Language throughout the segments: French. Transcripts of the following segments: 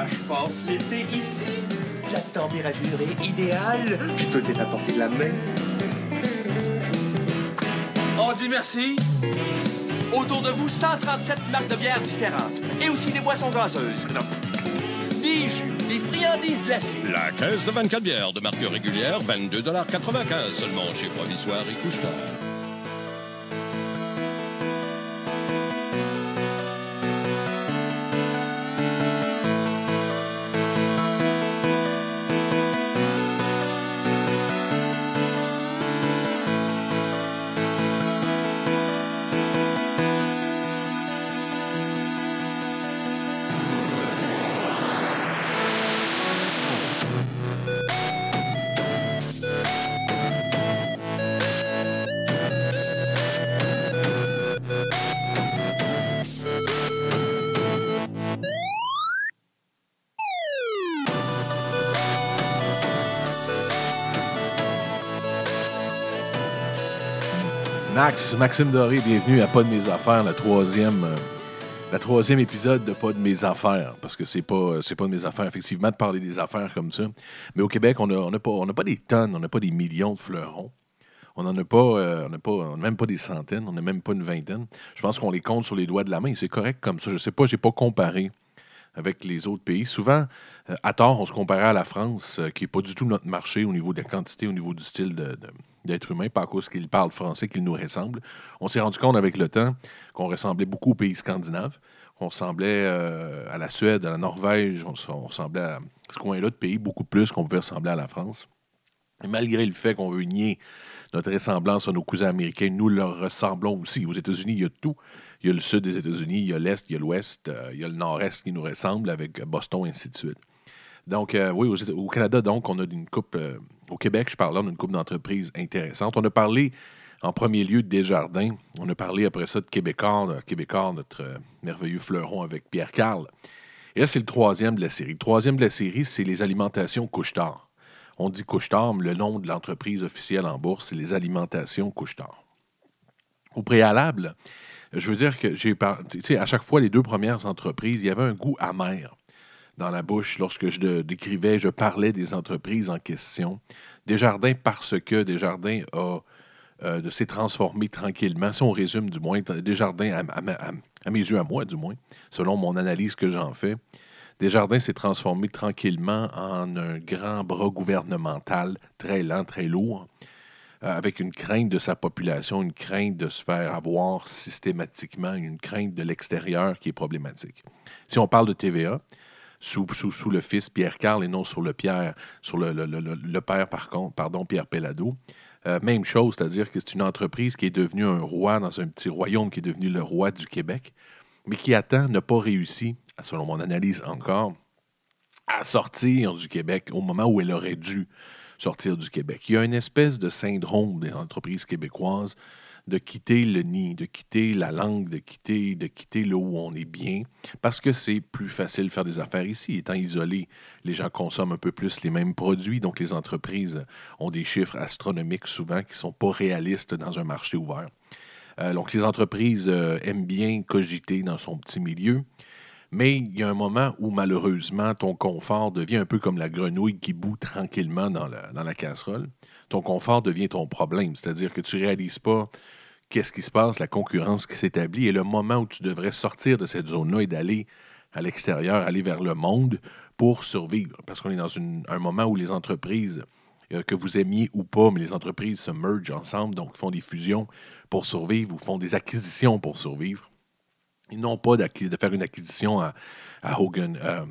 Moi, je passe l'été ici. La température est idéale, tout est à portée de la main. On dit merci. Autour de vous, 137 marques de bières différentes. Et aussi des boissons gazeuses. Des jus, des friandises glacées. La caisse de 24 bières de marque régulière, 22,95 seulement chez Provisoire et Couche-Tard. Max, Maxime Doré, bienvenue à Pas de mes affaires, la troisième, euh, la troisième épisode de Pas de mes affaires, parce que c'est pas, c'est pas de mes affaires, effectivement, de parler des affaires comme ça. Mais au Québec, on n'a a pas, a pas des tonnes, on n'a pas des millions de fleurons. On n'en a pas, euh, on n'a pas, on n'a même pas des centaines, on n'a même pas une vingtaine. Je pense qu'on les compte sur les doigts de la main. C'est correct comme ça. Je sais pas, j'ai pas comparé avec les autres pays. Souvent, euh, à tort, on se comparait à la France, euh, qui n'est pas du tout notre marché au niveau de la quantité, au niveau du style d'être humain, pas à cause qu'ils parlent français, qu'ils nous ressemblent. On s'est rendu compte avec le temps qu'on ressemblait beaucoup aux pays scandinaves, qu'on ressemblait euh, à la Suède, à la Norvège, on, on ressemblait à ce coin-là de pays beaucoup plus qu'on pouvait ressembler à la France. Malgré le fait qu'on veut nier notre ressemblance à nos cousins américains, nous leur ressemblons aussi. Aux États-Unis, il y a tout. Il y a le sud des États-Unis, il y a l'est, il y a l'ouest, euh, il y a le nord-est qui nous ressemble avec Boston, et ainsi de suite. Donc, euh, oui, au Canada, donc, on a une coupe, euh, au Québec, je parle on a une coupe d'entreprises intéressantes. On a parlé en premier lieu de Desjardins. On a parlé après ça de Québécois, de notre merveilleux fleuron avec Pierre Carl. Et là, c'est le troisième de la série. Le troisième de la série, c'est les alimentations couche-tard. On dit couche-tard, mais le nom de l'entreprise officielle en bourse, c'est les alimentations couche-tard. Au préalable, je veux dire que j'ai à chaque fois, les deux premières entreprises, il y avait un goût amer dans la bouche lorsque je décrivais, je parlais des entreprises en question. Desjardins, parce que Desjardins a euh, de s'est transformé tranquillement. Si on résume du moins, Desjardins, à, à- à mes yeux, à moi du moins, selon mon analyse que j'en fais, Desjardins s'est transformé tranquillement en un grand bras gouvernemental, très lent, très lourd, euh, avec une crainte de sa population, une crainte de se faire avoir systématiquement, une crainte de l'extérieur qui est problématique. Si on parle de TVA, sous, le fils Pierre Carl et non sur le père, Pierre Pellado. Euh, même chose, c'est-à-dire que c'est une entreprise qui est devenue un roi dans un petit royaume qui est devenu le roi du Québec, mais qui attend n'a pas réussi, selon mon analyse encore, à sortir du Québec au moment où elle aurait dû sortir du Québec. Il y a une espèce de syndrome des entreprises québécoises de quitter le nid, de quitter la langue, de quitter, de quitter là où on est bien, parce que c'est plus facile de faire des affaires ici. Étant isolé, les gens consomment un peu plus les mêmes produits, donc les entreprises ont des chiffres astronomiques souvent qui ne sont pas réalistes dans un marché ouvert. Euh, donc les entreprises euh, aiment bien cogiter dans son petit milieu, mais il y a un moment où malheureusement ton confort devient un peu comme la grenouille qui bout tranquillement dans la, dans la casserole. Ton confort devient ton problème, c'est-à-dire que tu ne réalises pas qu'est-ce qui se passe, la concurrence qui s'établit, et le moment où tu devrais sortir de cette zone-là et d'aller à l'extérieur, aller vers le monde pour survivre. Parce qu'on est dans un moment où les entreprises, euh, que vous aimiez ou pas, mais les entreprises se mergent ensemble, donc font des fusions pour survivre ou font des acquisitions pour survivre. Ils n'ont pas de faire une acquisition à, à Hogan, euh,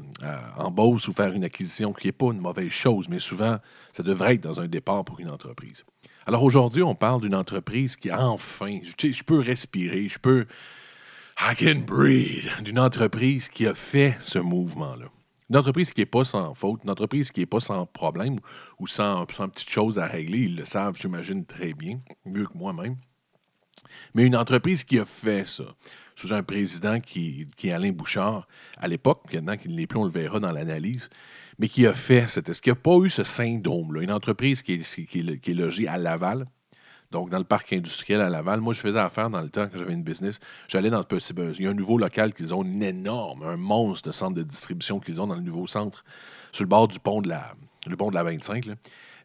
en Beauce ou faire une acquisition qui n'est pas une mauvaise chose, mais souvent, ça devrait être dans un départ pour une entreprise. Alors aujourd'hui, on parle d'une entreprise qui, enfin, je, je peux respirer, je peux. I can breathe. D'une entreprise qui a fait ce mouvement-là. Une entreprise qui n'est pas sans faute, une entreprise qui n'est pas sans problème ou sans, sans petites choses à régler. Ils le savent, j'imagine, très bien, mieux que moi-même. Mais une entreprise qui a fait ça, sous un président qui, qui est Alain Bouchard, à l'époque, maintenant qu'il ne l'est plus, on le verra dans l'analyse, mais qui a fait cette. Est-ce qu'il n'y a pas eu ce syndrome-là? Une entreprise qui est, qui est- logée à Laval, donc dans le parc industriel à Laval. Moi, je faisais affaire dans le temps que j'avais une business. J'allais dans ce Il y a un nouveau local qu'ils ont, un énorme, un monstre de centre de distribution qu'ils ont dans le nouveau centre, sur le bord du pont de la, pont de la 25. là.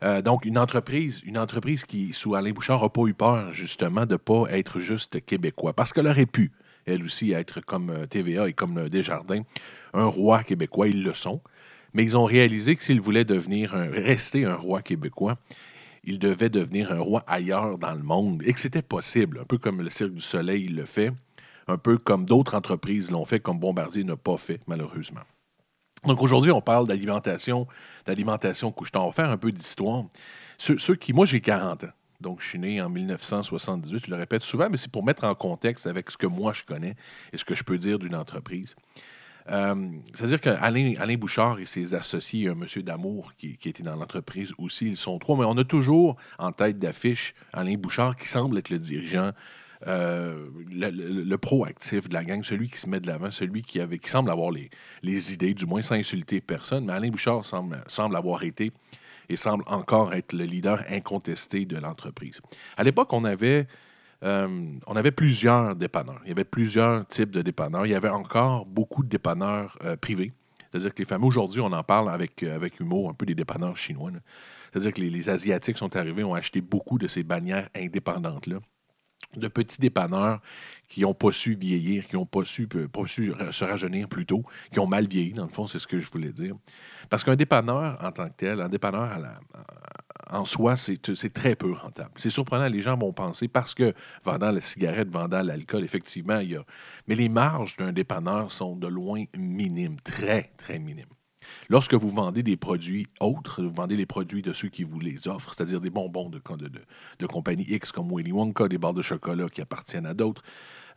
Euh, donc, une entreprise, une entreprise qui, sous Alain Bouchard, n'a pas eu peur, justement, de ne pas être juste québécois. Parce qu'elle aurait pu, elle aussi, être comme euh, TVA et comme euh, Desjardins, un roi québécois. Ils le sont. Mais ils ont réalisé que s'ils voulaient devenir rester un roi québécois, il devait devenir un roi ailleurs dans le monde et que c'était possible, un peu comme le Cirque du Soleil le fait, un peu comme d'autres entreprises l'ont fait, comme Bombardier n'a pas fait, malheureusement. Donc aujourd'hui, on parle d'alimentation, d'alimentation couche-tard. On va faire un peu d'histoire. Ceux, qui, moi j'ai 40 ans, donc je suis né en 1978, je le répète souvent, mais c'est pour mettre en contexte avec ce que moi je connais et ce que je peux dire d'une entreprise. Euh, C'est-à-dire qu'Alain Alain Bouchard et ses associés, un monsieur d'amour qui, qui était dans l'entreprise aussi, ils sont trois, mais on a toujours en tête d'affiche Alain Bouchard qui semble être le dirigeant, euh, le, proactif de la gang, celui qui se met de l'avant, celui qui, semble avoir les, idées, du moins sans insulter personne, mais Alain Bouchard semble, avoir été et semble encore être le leader incontesté de l'entreprise. À l'époque, on avait euh, on avait plusieurs dépanneurs. Il y avait plusieurs types de dépanneurs. Il y avait encore beaucoup de dépanneurs euh, privés. C'est-à-dire que les fameux, aujourd'hui, on en parle avec, humour, un peu des dépanneurs chinois. C'est-à-dire que les Asiatiques sont arrivés, ont acheté beaucoup de ces bannières indépendantes-là. De petits dépanneurs qui n'ont pas su vieillir, qui n'ont pas su, se rajeunir plus tôt, qui ont mal vieilli, dans le fond, c'est ce que je voulais dire. Parce qu'un dépanneur en tant que tel, un dépanneur en soi, c'est c'est très peu rentable. C'est surprenant, les gens vont penser, parce que vendant la cigarette, vendant l'alcool, effectivement, il y a. Mais les marges d'un dépanneur sont de loin minimes, très, très minimes. Lorsque vous vendez des produits autres, vous vendez les produits de ceux qui vous les offrent, c'est-à-dire des bonbons de, de, de, compagnie X comme Willy Wonka, des barres de chocolat qui appartiennent à d'autres,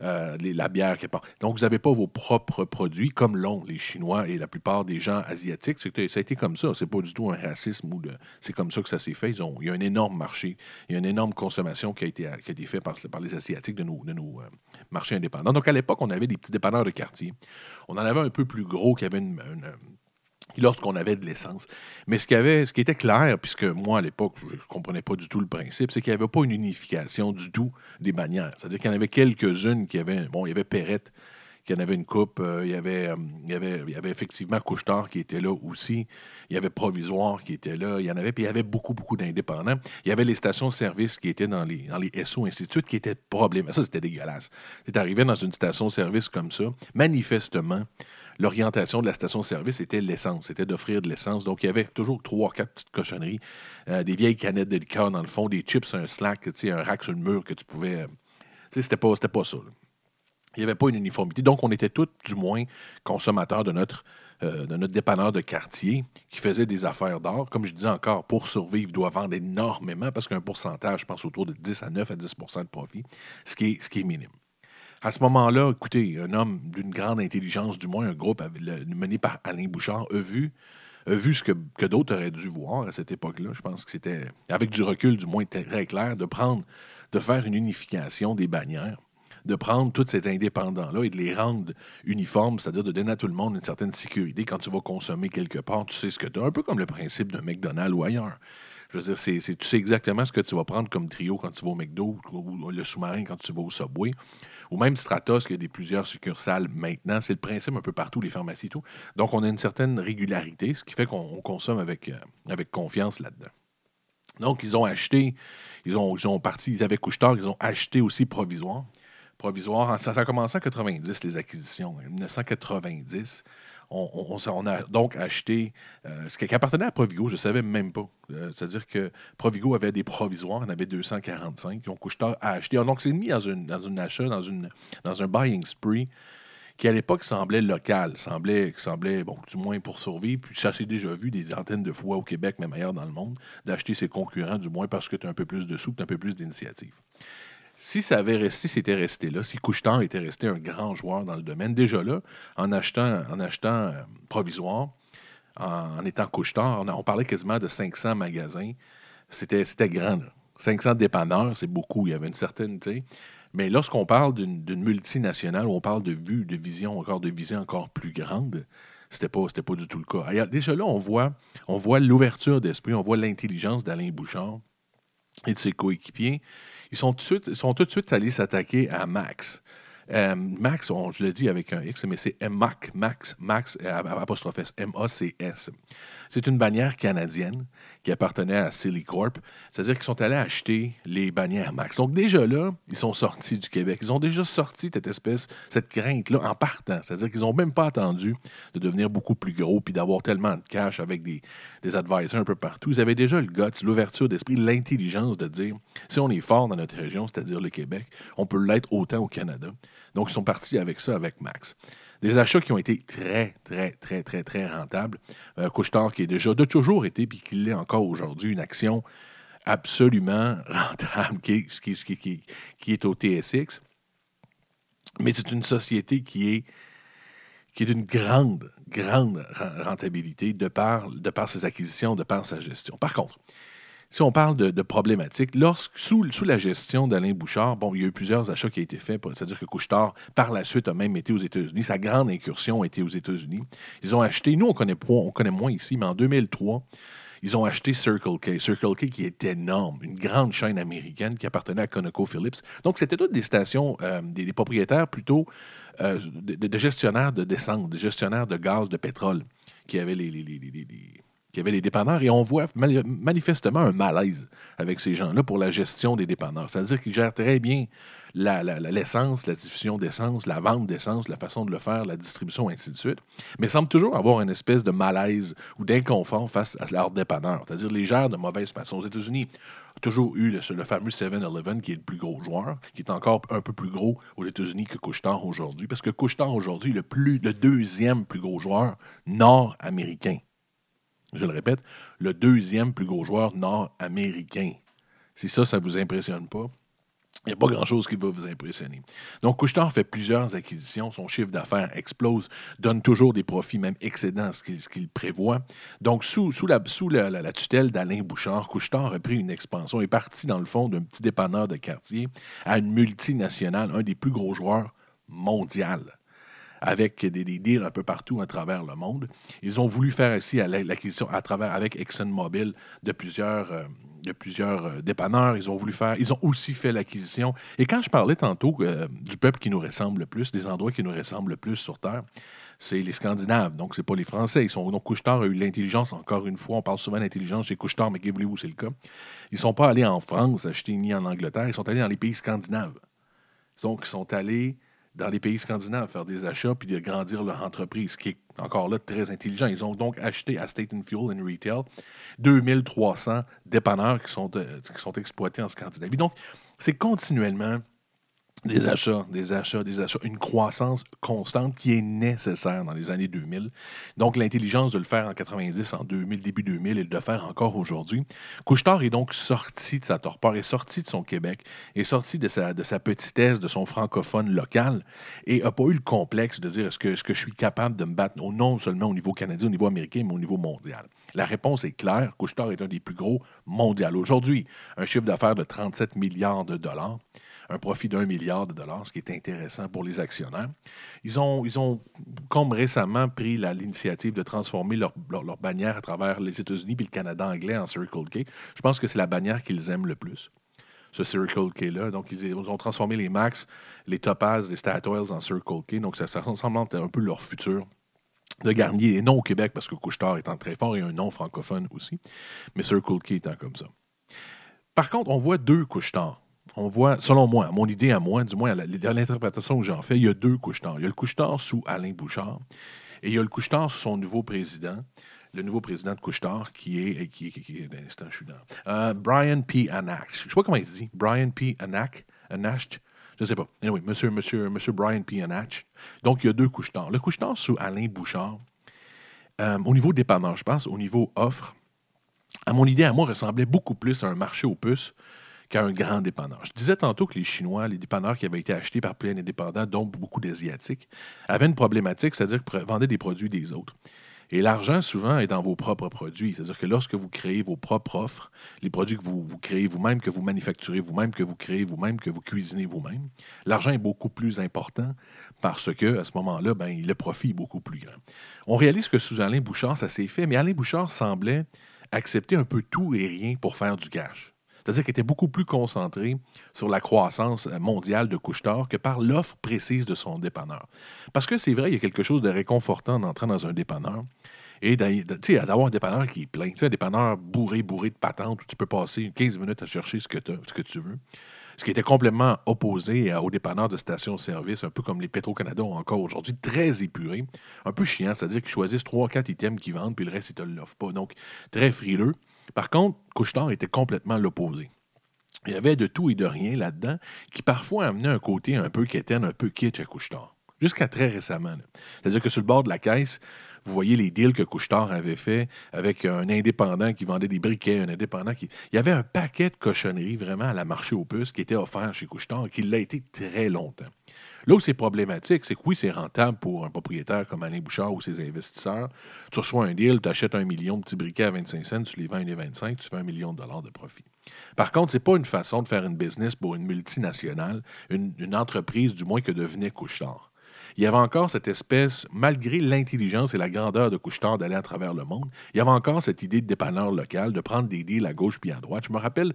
euh, la bière qui appartient. Donc, vous n'avez pas vos propres produits comme l'ont les Chinois et la plupart des gens asiatiques. Ça a été comme ça. C'est pas du tout un racisme ou. C'est comme ça que ça s'est fait. Ils ont, il y a un énorme marché, il y a une énorme consommation qui a été, qui a été faite par, les Asiatiques de nos, de nos euh, marchés indépendants. Donc, à l'époque, on avait des petits dépanneurs de quartier. On en avait un peu plus gros qui avait une, lorsqu'on avait de l'essence. Mais ce qui, avait, ce qui était clair, puisque moi, à l'époque, je ne comprenais pas du tout le principe, c'est qu'il n'y avait pas une unification du tout des bannières. C'est-à-dire qu'il y en avait quelques-unes qui avaient... Bon, il y avait Perrette, qui en avait une coupe. euh, il, y avait, euh, il, y avait, il y avait effectivement Couchetard qui était là aussi. Il y avait Provisoire qui était là. Il y en avait, puis il y avait beaucoup, beaucoup d'indépendants. Il y avait les stations-service qui étaient dans les, dans les SO, ainsi qui étaient problème. Ça, c'était dégueulasse. C'est arrivé dans une station-service comme ça. Manifestement, l'orientation de la station-service était l'essence, c'était d'offrir de l'essence. Donc, il y avait toujours trois, quatre petites cochonneries, euh, des vieilles canettes de liqueur dans le fond, des chips, un slack, un rack sur le mur que tu pouvais. euh, c'était pas, pas ça. Il n'y avait pas une uniformité. Donc, on était tous, du moins, consommateurs de notre, euh, de notre dépanneur de quartier qui faisait des affaires d'or. Comme je disais encore, pour survivre, il doit vendre énormément parce qu'un pourcentage, je pense, autour de 10 à 9 à 10% de profit, ce qui est minime. À ce moment-là, écoutez, un homme d'une grande intelligence, du moins un groupe mené par Alain Bouchard, a vu, ce que, que d'autres auraient dû voir à cette époque-là. Je pense que c'était, avec du recul, du moins très clair, de prendre, de faire une unification des bannières, de prendre tous ces indépendants-là et de les rendre uniformes, c'est-à-dire de donner à tout le monde une certaine sécurité. Quand tu vas consommer quelque part, tu sais ce que tu as, un peu comme le principe d'un McDonald's ou ailleurs. Je veux dire, tu sais exactement ce que tu vas prendre comme trio quand tu vas au McDo ou, le sous-marin quand tu vas au Subway ou même Stratos, qui a des plusieurs succursales maintenant. C'est le principe un peu partout, les pharmacies et tout. Donc, on a une certaine régularité, ce qui fait qu'on on consomme avec, euh, avec confiance là-dedans. Donc, ils ont acheté, ils ont, ils ont parti, ils avaient couche-tard, ils ont acheté aussi provisoire. Provisoire, ça, ça a commencé en 90, les acquisitions. En 1990, on, a donc acheté euh, ce qui appartenait à Provigo, je ne savais même pas. Euh, C'est-à-dire que Provigo avait des provisoires, on avait 245, ils ont couche-tard à acheter. Donc, c'est mis dans, dans un achat, dans, une, dans un buying spree qui à l'époque semblait local, semblait, semblait bon, du moins pour survivre. Puis ça s'est déjà vu des antennes de fois au Québec, même ailleurs dans le monde, d'acheter ses concurrents, du moins parce que tu as un peu plus de sous, tu as un peu plus d'initiative. Si ça avait resté, c'était resté là, si Couchetard était resté un grand joueur dans le domaine, déjà là, en achetant, en achetant euh, provisoire, en, étant Couchetard, on, parlait quasiment de 500 magasins. C'était grand. là. 500 dépanneurs, c'est beaucoup. Il y avait une certaine, tu. Mais lorsqu'on parle d'une multinationale, on parle de vue, de vision, encore de vision encore plus grande, c'était pas, pas du tout le cas. Déjà là, on voit, on voit l'ouverture d'esprit, on voit l'intelligence d'Alain Bouchard et de ses coéquipiers. Ils sont tout de suite, suite allés s'attaquer à Max. Euh, Max, je le dis avec un X, mais c'est MAC, Max, Max, euh, apostrophe M-A-C-S. C'est une bannière canadienne qui appartenait à Silly Corp. C'est-à-dire qu'ils sont allés acheter les bannières Max. Donc déjà là, ils sont sortis du Québec. Ils ont déjà sorti cette espèce, cette crainte-là en partant. C'est-à-dire qu'ils n'ont même pas attendu de devenir beaucoup plus gros puis d'avoir tellement de cash avec des, des advisors un peu partout. Ils avaient déjà le guts, l'ouverture d'esprit, l'intelligence de dire si on est fort dans notre région, c'est-à-dire le Québec, on peut l'être autant au Canada. Donc, ils sont partis avec ça, avec Max. Des achats qui ont été très, très, très, très, très rentables. Euh, Couche-Tard qui est déjà, de toujours été, puis qui l'est encore aujourd'hui, une action absolument rentable qui est, qui, est au TSX. Mais c'est une société qui est, qui est d'une grande, grande ren- rentabilité de par, de par ses acquisitions, de par sa gestion. Par contre, si on parle de, de problématiques, lorsque, sous, sous la gestion d'Alain Bouchard, bon, il y a eu plusieurs achats qui ont été faits, c'est-à-dire que Couchetard, par la suite, a même été aux États-Unis. Sa grande incursion a été aux États-Unis. Ils ont acheté, nous, on connaît, on connaît moins ici, mais en 2003, ils ont acheté Circle K. Circle K qui est énorme, une grande chaîne américaine qui appartenait à ConocoPhillips. Donc, c'était toutes des stations, euh, des, propriétaires plutôt euh, de, gestionnaires de descente, de gestionnaires de gaz, de pétrole, qui avaient les- les- les- qui avaient les dépanneurs. Et on voit mani- manifestement un malaise avec ces gens-là pour la gestion des dépanneurs. C'est-à-dire qu'ils gèrent très bien la- la- la- l'essence, la, diffusion d'essence, la vente d'essence, la façon de le faire, la distribution, ainsi de suite. Mais ils semblent toujours avoir une espèce de malaise ou d'inconfort face à leurs dépanneurs. C'est-à-dire les gèrent de mauvaise façon. Aux États-Unis, toujours eu le, fameux 7-Eleven qui est le plus gros joueur, qui est encore un peu plus gros aux États-Unis que Couchetard aujourd'hui, parce que Couchetard aujourd'hui est le, le deuxième plus gros joueur nord-américain. Je le répète, le deuxième plus gros joueur nord-américain. Si ça, ça ne vous impressionne pas, il n'y a pas grand-chose qui va vous impressionner. Donc, Couchetard fait plusieurs acquisitions. Son chiffre d'affaires explose, donne toujours des profits, même excédents ce qu'il prévoit. Donc, sous, la, tutelle d'Alain Bouchard, Couchetard a pris une expansion, est parti dans le fond d'un petit dépanneur de quartier à une multinationale, un des plus gros joueurs mondial avec des, deals un peu partout à travers le monde. Ils ont voulu faire aussi l'acquisition à travers avec ExxonMobil de plusieurs, euh, de plusieurs euh, dépanneurs. Ils ont voulu faire. Ils ont aussi fait l'acquisition. Et quand je parlais tantôt euh, du peuple qui nous ressemble le plus, des endroits qui nous ressemblent le plus sur Terre, c'est les Scandinaves. Donc, c'est pas les Français. Ils sont, donc, Couchetard a eu l'intelligence, encore une fois. On parle souvent d'intelligence chez Couchetard, mais que voulez-vous, c'est le cas. Ils ne sont pas allés en France acheter ni en Angleterre. Ils sont allés dans les pays scandinaves. Donc, ils sont allés dans les pays scandinaves faire des achats puis de grandir leur entreprise, qui est encore là très intelligent. Ils ont donc acheté à State and Fuel and Retail 2300 dépanneurs qui sont, euh, qui sont exploités en Scandinavie. Donc, c'est continuellement des achats, des achats, des achats, une croissance constante qui est nécessaire dans les années 2000. Donc, l'intelligence de le faire en 90, en 2000, début 2000 et de le faire encore aujourd'hui. Couchetard est donc sorti de sa torpeur, est sorti de son Québec, est sorti de sa, de sa petitesse, de son francophone local et n'a pas eu le complexe de dire est-ce que, que je suis capable de me battre non seulement au niveau canadien, au niveau américain, mais au niveau mondial? La réponse est claire. Couchetard est un des plus gros mondial. Aujourd'hui, un chiffre d'affaires de 37 milliards de dollars un profit d'un milliard de dollars, ce qui est intéressant pour les actionnaires. Ils ont, ils ont comme récemment, pris l'initiative de transformer leur, leur- bannière à travers les États-Unis puis le Canada anglais en Circle K. Je pense que c'est la bannière qu'ils aiment le plus, ce Circle K-là. Donc, ils, ont transformé les Max, les Topaz, les Statoils en Circle K. Donc, ça, ça ressemble un peu leur futur de Garnier, et non au Québec, parce que Couchetard étant très fort et un nom francophone aussi, mais Circle K étant comme ça. Par contre, on voit deux Couchetard. On voit, selon moi, mon idée à moi, du moins à l'interprétation que j'en fais, il y a deux Couchetard. Il y a le Couchetard sous Alain Bouchard et il y a le Couchetard sous son nouveau président, le nouveau président de Couchetard, qui est, qui, qui, qui- un instant, je suis dans, euh, Brian P. Anack. Je ne sais pas comment il se dit. Brian P. Anack, Anacht, je ne sais pas. Anyway, monsieur, monsieur, monsieur Brian P. Anacht. Donc, il y a deux Couchetard. Le Couchetard sous Alain Bouchard, euh, au niveau dépanneur, je pense, au niveau offre, à mon idée, à moi, ressemblait beaucoup plus à un marché aux puces qu'à un grand dépanneur. Je disais tantôt que les Chinois, les dépanneurs qui avaient été achetés par plein indépendants, dont beaucoup d'Asiatiques, avaient une problématique, c'est-à-dire qu'ils vendaient des produits des autres. Et l'argent, souvent, est dans vos propres produits. C'est-à-dire que lorsque vous créez vos propres offres, les produits que vous, vous créez vous-même, que vous manufacturez vous-même, que vous créez vous-même, que vous cuisinez vous-même, l'argent est beaucoup plus important parce que à ce moment-là, ben, le profit est beaucoup plus grand. On réalise que sous Alain Bouchard, ça s'est fait, mais Alain Bouchard semblait accepter un peu tout et rien pour faire du cash. C'est-à-dire qu'il était beaucoup plus concentré sur la croissance mondiale de Couchetard que par l'offre précise de son dépanneur. Parce que c'est vrai, il y a quelque chose de réconfortant en entrant dans un dépanneur et d'avoir un dépanneur qui est plein. Un dépanneur bourré, bourré de patentes où tu peux passer 15 minutes à chercher ce que, tu veux. Ce qui était complètement opposé aux dépanneurs de station-service, un peu comme les Petro-Canada ont encore aujourd'hui, très épurés, un peu chiant, c'est-à-dire qu'ils choisissent 3-4 items qu'ils vendent, puis le reste, ils ne te l'offrent pas. Donc, très frileux. Par contre, Couchetard était complètement l'opposé. Il y avait de tout et de rien là-dedans qui parfois amenait un côté un peu quétaine, un peu kitsch à Couchetard. Jusqu'à très récemment. C'est-à-dire que sur le bord de la caisse, vous voyez les deals que Couchetard avait fait avec un indépendant qui vendait des briquets, un indépendant qui. Il y avait un paquet de cochonneries vraiment à la marché aux puces qui était offert chez Couchetard et qui l'a été très longtemps. Là où c'est problématique, c'est que oui, c'est rentable pour un propriétaire comme Alain Bouchard ou ses investisseurs. Tu reçois un deal, tu achètes un million de petits briquets à 25 cents, tu les vends à 25, tu fais un million de dollars de profit. Par contre, ce n'est pas une façon de faire une business pour une multinationale, une, une entreprise du moins que devenait Couchetard il y avait encore cette espèce, malgré l'intelligence et la grandeur de Couchetard d'aller à travers le monde, il y avait encore cette idée de dépanneur local, de prendre des deals à gauche puis à droite. Je me rappelle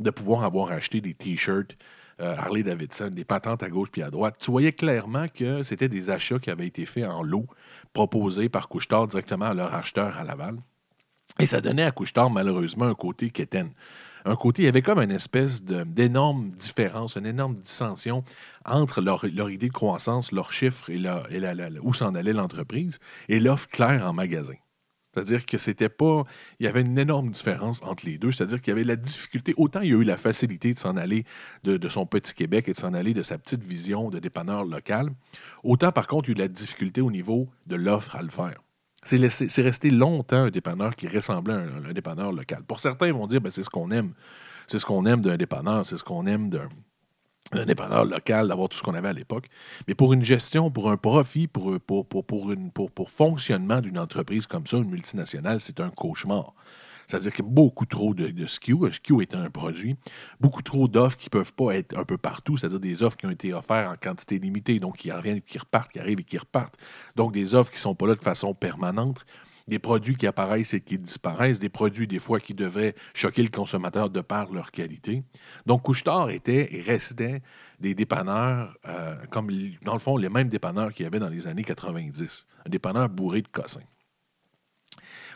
de pouvoir avoir acheté des T-shirts euh, Harley Davidson, des patentes à gauche puis à droite. Tu voyais clairement que c'était des achats qui avaient été faits en lot, proposés par Couchetard directement à leur acheteur à Laval. Et ça donnait à Couchetard, malheureusement, un côté quétaine un côté, il y avait comme une espèce d'énorme différence, une énorme dissension entre leur, idée de croissance, leurs chiffres et, où s'en allait l'entreprise, et l'offre claire en magasin. C'est-à-dire que c'était pas. Il y avait une énorme différence entre les deux. C'est-à-dire qu'il y avait la difficulté. Autant il y a eu la facilité de s'en aller de, son petit Québec et de s'en aller de sa petite vision de dépanneur local. Autant, par contre, il y a eu la difficulté au niveau de l'offre à le faire. C'est resté longtemps un dépanneur qui ressemblait à un, dépanneur local. Pour certains, ils vont dire ben, c'est ce qu'on aime. C'est ce qu'on aime d'un dépanneur, c'est ce qu'on aime d'un dépanneur local, d'avoir tout ce qu'on avait à l'époque. Mais pour une gestion, pour un profit, pour, pour, pour, pour, fonctionnement d'une entreprise comme ça, une multinationale, c'est un cauchemar. C'est-à-dire qu'il y a beaucoup trop de, de SKU, un SKU étant un produit, beaucoup trop d'offres qui ne peuvent pas être un peu partout, c'est-à-dire des offres qui ont été offertes en quantité limitée, donc qui reviennent, qui repartent, qui arrivent et qui repartent. Donc des offres qui ne sont pas là de façon permanente des produits qui apparaissent et qui disparaissent, des produits des fois qui devraient choquer le consommateur de par leur qualité. Donc Couchetard était et restait des dépanneurs euh, comme, dans le fond, les mêmes dépanneurs qu'il y avait dans les années 90. Un dépanneur bourré de cossins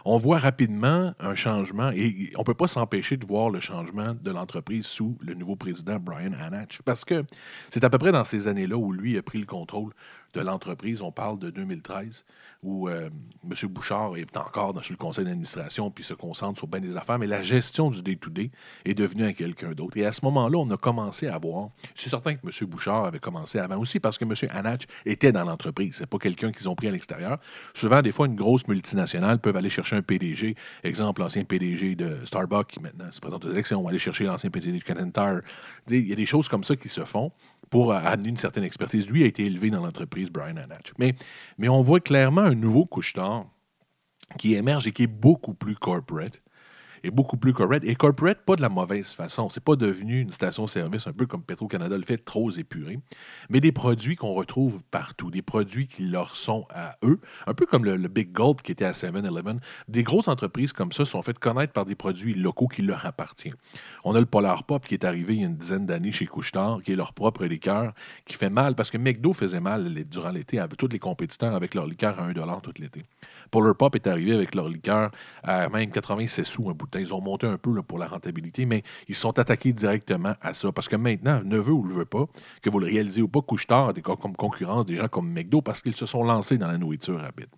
on voit rapidement un changement et on ne peut pas s'empêcher de voir le changement de l'entreprise sous le nouveau président Brian Hanach parce que c'est à peu près dans ces années-là où lui a pris le contrôle de l'entreprise. On parle de 2013, où euh, M. Bouchard est encore dans, le conseil d'administration puis se concentre sur bien des affaires, mais la gestion du day-to-day est devenue à quelqu'un d'autre. Et à ce moment-là, on a commencé à voir, suis certain que M. Bouchard avait commencé avant aussi, parce que M. Hanach était dans l'entreprise. C'est pas quelqu'un qu'ils ont pris à l'extérieur. Souvent, des fois, une grosse multinationale peut aller chercher un PDG, exemple, l'ancien PDG de Starbucks, qui maintenant se présente aux élections, on va aller chercher l'ancien PDG de Canada Il y a des choses comme ça qui se font pour amener une certaine expertise. Lui a été élevé dans l'entreprise Brian. Mais, mais on voit clairement un nouveau couche qui émerge et qui est beaucoup plus corporate beaucoup plus corporate. Et corporate, pas de la mauvaise façon. C'est pas devenu une station-service un peu comme Petro-Canada le fait, trop épuré, mais des produits qu'on retrouve partout, des produits qui leur sont à eux, un peu comme le, Big Gulp qui était à 7-Eleven. Des grosses entreprises comme ça sont faites connaître par des produits locaux qui leur appartiennent. On a le Polar Pop qui est arrivé il y a une dizaine d'années chez Couchetard, qui est leur propre liqueur, qui fait mal parce que McDo faisait mal durant l'été avec tous les compétiteurs avec leur liqueur à 1 tout l'été. Polar Pop est arrivé avec leur liqueur à même 86 sous un ils ont monté un peu pour la rentabilité, mais ils sont attaqués directement à ça. Parce que maintenant, ne veut ou ne veut pas, que vous le réalisez ou pas, couche-tard comme concurrence des gens comme McDo parce qu'ils se sont lancés dans la nourriture rapide.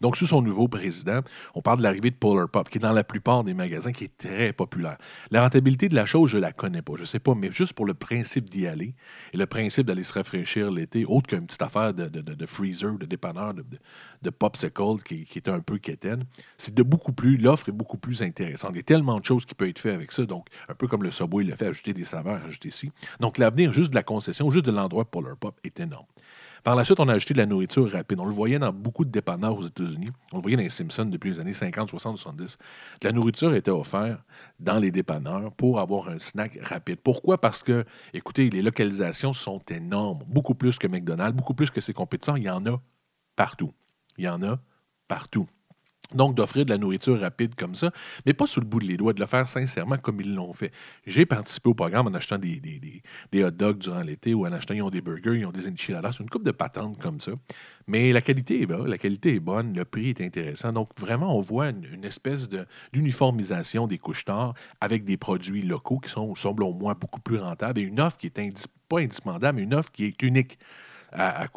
Donc, sous son nouveau président, on parle de l'arrivée de Polar Pop, qui est dans la plupart des magasins, qui est très populaire. La rentabilité de la chose, je ne la connais pas. Je ne sais pas, mais juste pour le principe d'y aller et le principe d'aller se rafraîchir l'été, autre qu'une petite affaire de, freezer, de dépanneur, de, popsicle qui, qui, est un peu quétaine, c'est de beaucoup plus, l'offre est beaucoup plus intéressante. Il y a tellement de choses qui peuvent être faites avec ça. Donc, un peu comme le Subway le fait, ajouter des saveurs, ajouter ici. Donc, l'avenir juste de la concession, juste de l'endroit Polar Pop est énorme. Par la suite, on a acheté de la nourriture rapide. On le voyait dans beaucoup de dépanneurs aux États-Unis. On le voyait dans les Simpsons depuis les années 50, 60, 70. De la nourriture était offerte dans les dépanneurs pour avoir un snack rapide. Pourquoi? Parce que, écoutez, les localisations sont énormes. Beaucoup plus que McDonald's, beaucoup plus que ses compétiteurs. Il y en a partout. Il y en a partout. Donc, d'offrir de la nourriture rapide comme ça, mais pas sous le bout de les doigts, de le faire sincèrement comme ils l'ont fait. J'ai participé au programme en achetant des, des, hot dogs durant l'été ou en achetant, ils ont des burgers, ils ont des enchiladas, une coupe de patentes comme ça. Mais la qualité est la qualité est bonne, le prix est intéressant. Donc, vraiment, on voit une, espèce d'uniformisation des couches tard avec des produits locaux qui sont, semblent au moins beaucoup plus rentables et une offre qui est pas indispensable, mais une offre qui est unique à, à.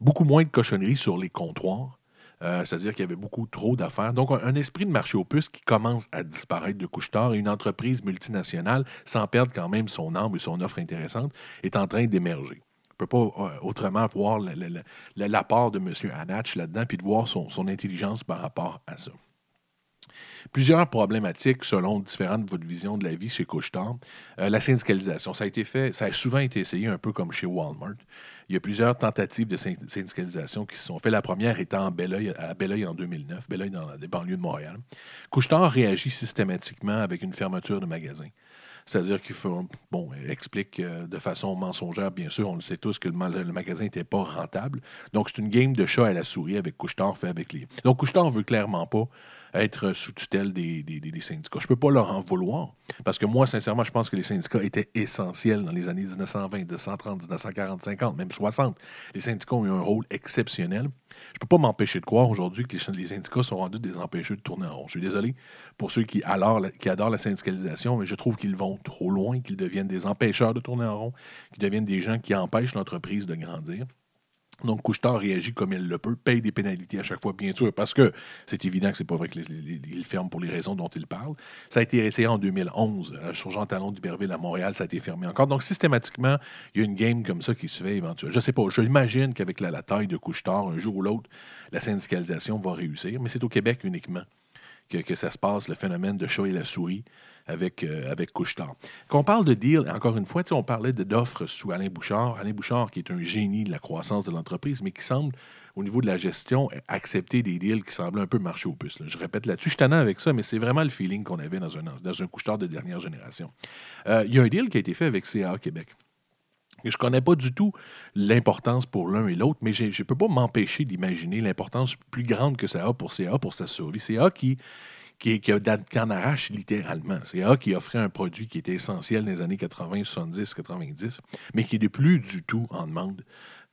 Beaucoup moins de cochonneries sur les comptoirs. Euh, C'est-à-dire qu'il y avait beaucoup trop d'affaires. Donc, un, esprit de marché aux puces qui commence à disparaître de couche-tard et une entreprise multinationale, sans perdre quand même son âme et son offre intéressante, est en train d'émerger. On ne peut pas euh, autrement voir l'apport de M. Hanach là-dedans puis de voir son intelligence par rapport à ça. Plusieurs problématiques selon différentes votre vision de la vie chez Couche-Tard. Euh, la syndicalisation, ça a été fait, ça a souvent été essayé un peu comme chez Walmart. Il y a plusieurs tentatives de syn- syndicalisation qui se sont faites. La première étant à Belleuil en 2009, Belleuil dans les banlieues de Montréal. Couche-Tard réagit systématiquement avec une fermeture de magasins. C'est-à-dire qu'il explique euh, de façon mensongère, bien sûr, on le sait tous, que le, ma- le magasin n'était pas rentable. Donc, c'est une game de chat à la souris avec Couche-Tard fait avec les. Donc, Couche-Tard veut clairement pas être sous tutelle des, syndicats. Je ne peux pas leur en vouloir. Parce que moi, sincèrement, je pense que les syndicats étaient essentiels dans les années 1920, 1930, 1940, 50, même 60. Les syndicats ont eu un rôle exceptionnel. Je ne peux pas m'empêcher de croire aujourd'hui que les, syndicats sont rendus des empêcheurs de tourner en rond. Je suis désolé pour ceux qui qui adorent la syndicalisation, mais je trouve qu'ils vont trop loin, qu'ils deviennent des empêcheurs de tourner en rond, qu'ils deviennent des gens qui empêchent l'entreprise de grandir. Donc, Couchetard réagit comme il le peut, paye des pénalités à chaque fois, bien sûr, parce que c'est évident que c'est pas vrai qu'il ferme pour les raisons dont il parle. Ça a été réessayé en 2011 euh, sur Jean Talon d'Iberville à Montréal, ça a été fermé encore. Donc, systématiquement, il y a une game comme ça qui se fait éventuellement. Je sais pas, je l'imagine qu'avec la, taille de Couchetard, un jour ou l'autre, la syndicalisation va réussir, mais c'est au Québec uniquement que, que ça se passe, le phénomène de chat et la souris avec, euh, avec Couche-Tard. Quand on parle de deal, encore une fois, on parlait d'offres sous Alain Bouchard. Alain Bouchard, qui est un génie de la croissance de l'entreprise, mais qui semble, au niveau de la gestion, accepter des deals qui semblent un peu marcher aux puces. Je répète là-dessus, je suis avec ça, mais c'est vraiment le feeling qu'on avait dans un, dans un Couche-Tard de dernière génération. Euh, Il y a un deal qui a été fait avec CA Québec. Je ne connais pas du tout l'importance pour l'un et l'autre, mais je ne peux pas m'empêcher d'imaginer l'importance plus grande que ça a pour CA, pour sa survie. CA qui, qui, en arrache littéralement. CA qui offrait un produit qui était essentiel dans les années 80, 70, 90, mais qui n'est plus du tout en demande.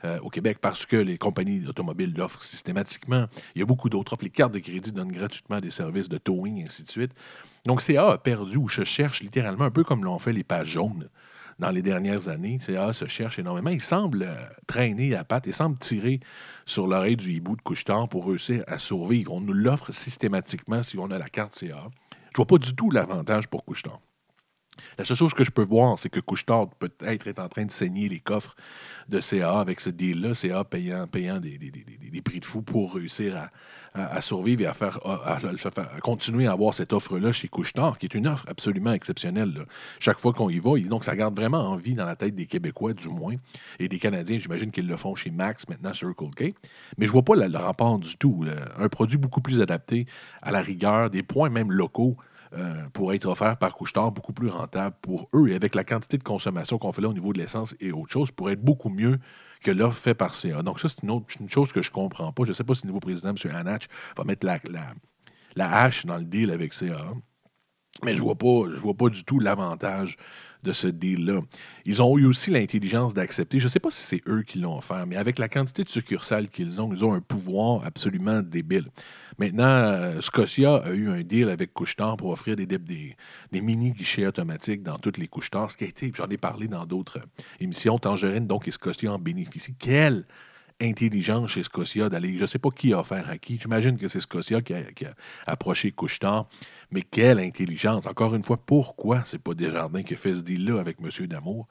euh, au Québec parce que les compagnies automobiles l'offrent systématiquement. Il y a beaucoup d'autres offres. Les cartes de crédit donnent gratuitement des services de towing, et ainsi de suite. Donc, CA a perdu ou se cherche littéralement, un peu comme l'ont fait les pages jaunes dans les dernières années. CA se cherche énormément. Il semble euh, traîner à patte, il semble tirer sur l'oreille du hibou de couche-tard pour réussir à survivre. On nous l'offre systématiquement si on a la carte CA. Je vois pas du tout l'avantage pour couche-tard. La seule chose que je peux voir, c'est que Couchetard peut-être est en train de saigner les coffres de CA avec ce deal-là, CA payant, payant des, prix de fou pour réussir à, survivre et à, faire, à, continuer à avoir cette offre-là chez Couchetard, qui est une offre absolument exceptionnelle. Chaque fois qu'on y va, donc ça garde vraiment en vie dans la tête des Québécois, du moins, et des Canadiens, j'imagine qu'ils le font chez Max, maintenant Circle K. Mais je vois pas le, rapport du tout. Un produit beaucoup plus adapté à la rigueur, des points même locaux euh, pour être offert par Couchetard, beaucoup plus rentable pour eux. Et avec la quantité de consommation qu'on fait là au niveau de l'essence et autre chose, pour être beaucoup mieux que l'offre faite par CA. Donc ça, c'est une, autre, chose que je ne comprends pas. Je ne sais pas si le nouveau président, M. Hanach, va mettre la, la, la hache dans le deal avec CA. Mais je ne vois, vois pas du tout l'avantage de ce deal-là. Ils ont eu aussi l'intelligence d'accepter, je ne sais pas si c'est eux qui l'ont offert, mais avec la quantité de succursales qu'ils ont, ils ont un pouvoir absolument débile. Maintenant, euh, Scotia a eu un deal avec Couchetard pour offrir des, des, des mini-guichets automatiques dans toutes les Couchetards, ce qui a été, j'en ai parlé dans d'autres émissions, Tangerine, donc, et Scotia en bénéficient. Quelle intelligence chez Scotia d'aller, je ne sais pas qui a offert à qui, j'imagine que c'est Scotia qui a, qui a approché Couchetard, mais quelle intelligence! Encore une fois, pourquoi c'est pas Desjardins qui a fait ce deal-là avec M. Damour?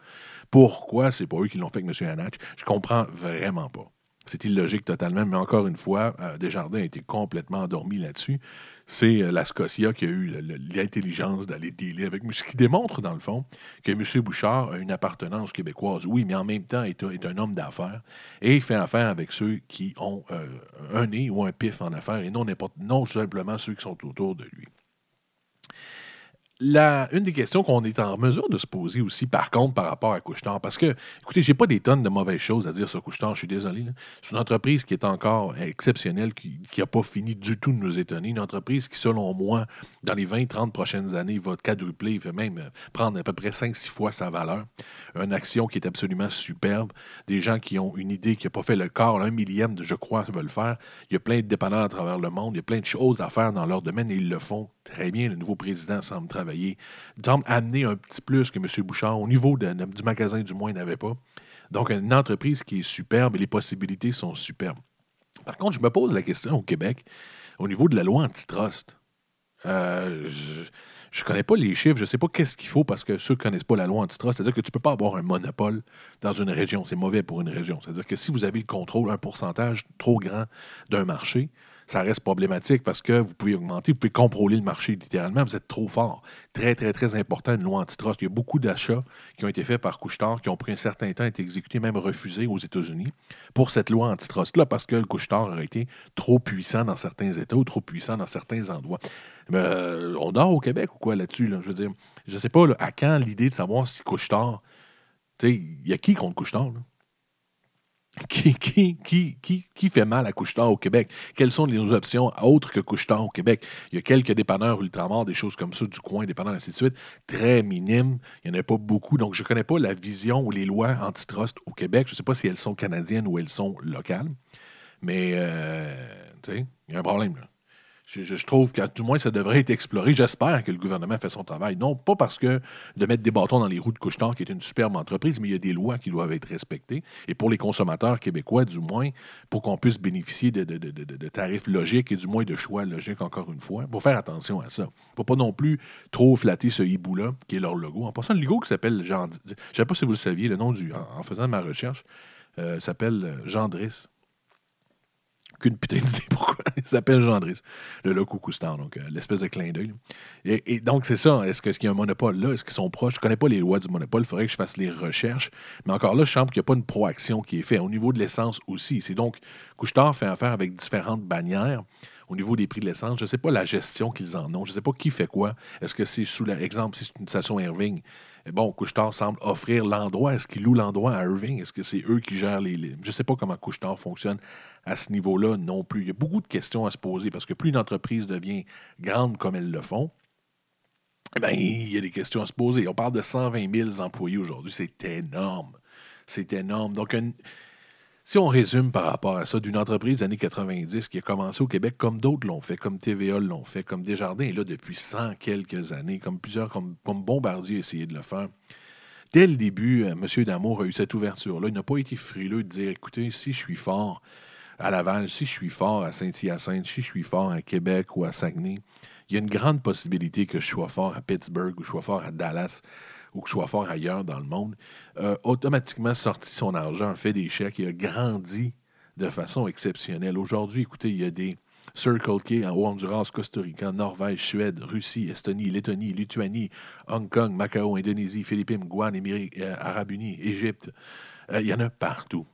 Pourquoi c'est pas eux qui l'ont fait avec M. Hanach? Je comprends vraiment pas. C'est illogique totalement, mais encore une fois, euh, Desjardins a été complètement endormi là-dessus. C'est euh, la Scotia qui a eu l'intelligence d'aller dealer avec Ce qui démontre, dans le fond, que M. Bouchard a une appartenance québécoise, oui, mais en même temps est, est un homme d'affaires et fait affaire avec ceux qui ont euh, un nez ou un pif en affaires et non, non simplement ceux qui sont autour de lui une des questions qu'on est en mesure de se poser aussi, par contre, par rapport à Couchetard, parce que, écoutez, j'ai pas des tonnes de mauvaises choses à dire sur Couchetard, je suis désolé. C'est une entreprise qui est encore exceptionnelle, qui n'a pas fini du tout de nous étonner. Une entreprise qui, selon moi, dans les 20-30 prochaines années, va quadrupler, va même euh, prendre à peu près 5-6 fois sa valeur. Une action qui est absolument superbe. Des gens qui ont une idée, qui n'ont pas fait le quart, un millième, de, je crois, veulent le faire. Il y a plein de dépanneurs à travers le monde. Il y a plein de choses à faire dans leur domaine et ils le font très bien. Le nouveau président semble travailler, semble amener un petit plus que M. Bouchard, au niveau du magasin du moins, n'avait pas. Donc, une entreprise qui est superbe et les possibilités sont superbes. Par contre, je me pose la question au Québec, au niveau de la loi antitrust. Euh, je ne connais pas les chiffres, je ne sais pas qu'est-ce qu'il faut parce que ceux qui ne connaissent pas la loi antitrust, c'est-à-dire que tu ne peux pas avoir un monopole dans une région. C'est mauvais pour une région. C'est-à-dire que si vous avez le contrôle, un pourcentage trop grand d'un marché, ça reste problématique parce que vous pouvez augmenter, vous pouvez contrôler le marché littéralement, vous êtes trop fort. Très, très, très important, une loi antitrust. Il y a beaucoup d'achats qui ont été faits par Couchetard, qui ont pris un certain temps être exécutés, même refusés aux États-Unis pour cette loi antitrust-là, parce que le Couchetard aurait été trop puissant dans certains États ou trop puissant dans certains endroits. Mais euh, on dort au Québec ou quoi là-dessus? Là? Je veux dire, je ne sais pas à quand l'idée de savoir si Couchetard. Tu sais, il y a qui contre Couchetard? Là? Qui, qui, qui, qui, fait mal à Couchetard au Québec? Quelles sont les options autres que Couchetard au Québec? Il y a quelques dépanneurs ultramars, des choses comme ça, du coin, dépanneurs, ainsi de suite, très minimes. Il n'y en a pas beaucoup. Donc, je ne connais pas la vision ou les lois antitrust au Québec. Je ne sais pas si elles sont canadiennes ou elles sont locales. Mais, euh, tu sais, il y a un problème. Là. Je, trouve que, du moins, ça devrait être exploré. J'espère que le gouvernement fait son travail. Non, pas parce que de mettre des bâtons dans les roues de Couchetard, qui est une superbe entreprise, mais il y a des lois qui doivent être respectées. Et pour les consommateurs québécois, du moins, pour qu'on puisse bénéficier de, tarifs logiques et du moins de choix logiques, encore une fois, il faut faire attention à ça. Il ne faut pas non plus trop flatter ce hibou-là, qui est leur logo. En passant, le logo qui s'appelle Jean... Je ne sais pas si vous le saviez, le nom du... En, en faisant ma recherche, euh, s'appelle euh, Gendris. Aucune putain d'idée pourquoi? Il s'appelle Gendris, le loco Coustar, donc euh, l'espèce de clin d'œil. Et, donc, c'est ça. Est-ce que- est-ce qu'il y a un monopole là? Est-ce qu'ils sont proches? Je ne connais pas les lois du monopole. Il faudrait que je fasse les recherches. Mais encore là, je sens qu'il n'y a pas une proaction qui est faite. Au niveau de l'essence aussi. C'est donc, Couchetard fait affaire avec différentes bannières au niveau des prix de l'essence. Je ne sais pas la gestion qu'ils en ont. Je ne sais pas qui fait quoi. Est-ce que c'est sous l'exemple, si c'est une station Irving? eh Bon, Couchetard semble offrir l'endroit. Est-ce qu'ils louent l'endroit à Irving? Est-ce que c'est eux qui gèrent les... les- Je ne sais pas comment Couchetard fonctionne à ce niveau-là non plus. Il y a beaucoup de questions à se poser parce que plus une entreprise devient grande comme elles le font, eh bien, il y a des questions à se poser. On parle de 120 000 employés aujourd'hui. C'est énorme. C'est énorme. Donc, si on résume par rapport à ça, d'une entreprise des années 90 qui a commencé au Québec comme d'autres l'ont fait, comme TVA l'ont fait, comme Desjardins est là depuis 100 quelques années, comme plusieurs, comme, comme Bombardier a essayé de le faire. Dès le début, euh, M. Damour a eu cette ouverture-là. Il n'a pas été frileux de dire écoutez, si je suis fort à Laval, si je suis fort à Saint-Hyacinthe, si je suis fort à Québec ou à Saguenay, il y a une grande possibilité que je sois fort à Pittsburgh ou je sois fort à Dallas ou que je sois fort ailleurs dans le monde. Euh, automatiquement sorti son argent, fait des chèques et a grandi de façon exceptionnelle. Aujourd'hui, écoutez, il y a des Circle K en Honduras, Costa Rica, Norvège, Suède, Russie, Estonie, Lettonie, Lituanie, Hong Kong, Macao, Indonésie, Philippines, Guam, Émirats euh, Arabes Unis, Égypte. Euh, il y en a partout.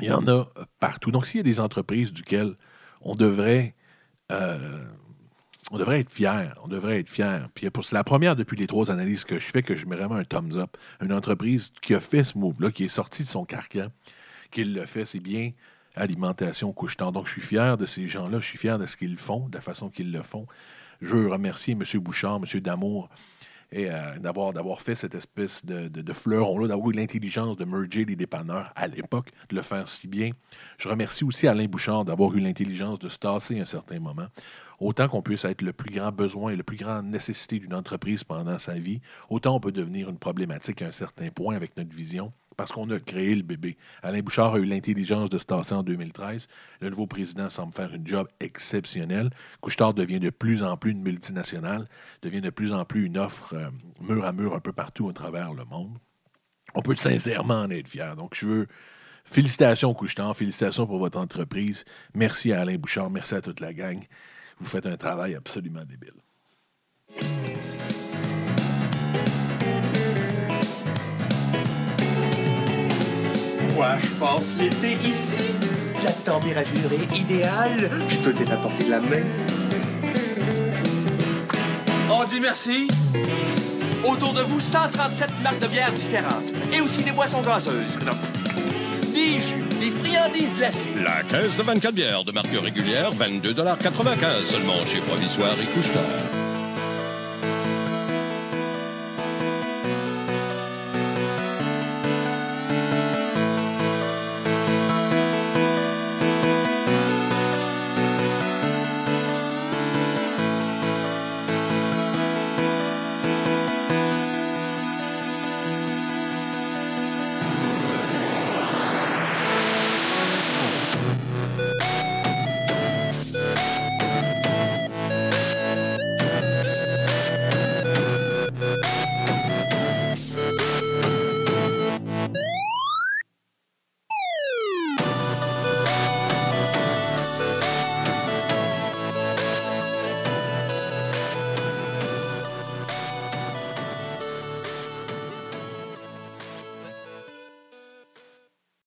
Il y en a partout. Donc, s'il y a des entreprises duquel on devrait, euh, être fier, on devrait être fier. Puis c'est la première depuis les trois analyses que je fais que je mets vraiment un thumbs up. Une entreprise qui a fait ce move-là, qui est sortie de son carcan, qui le fait, c'est bien Alimentation Couche-Tard. Donc, je suis fier de ces gens-là, je suis fier de ce qu'ils font, de la façon qu'ils le font. Je veux remercier M. Bouchard, M. Damour, et euh, d'avoir, d'avoir fait cette espèce de, de, de fleuron-là, d'avoir eu l'intelligence de merger les dépanneurs à l'époque, de le faire si bien. Je remercie aussi Alain Bouchard d'avoir eu l'intelligence de se tasser à un certain moment. Autant qu'on puisse être le plus grand besoin et le plus grande nécessité d'une entreprise pendant sa vie, autant on peut devenir une problématique à un certain point avec notre vision, parce qu'on a créé le bébé. Alain Bouchard a eu l'intelligence de se tasser en 2013. Le nouveau président semble faire un job exceptionnel. Couchetard devient de plus en plus une multinationale, devient de plus en plus une offre euh, mur à mur un peu partout à travers le monde. On peut sincèrement en être fier. Donc, je veux félicitations Couchetard, félicitations pour votre entreprise. Merci à Alain Bouchard, merci à toute la gang. Vous faites un travail absolument débile. Moi, je passe l'été ici. La température est idéale. Tout est à portée de la main. On dit merci. Autour de vous, 137 marques de bières différentes. Et aussi des boissons gazeuses. Des jus, des friandises glacées. La caisse de 24 bières de marque régulière, 22,95 seulement chez Provisoire et Couche-Tard.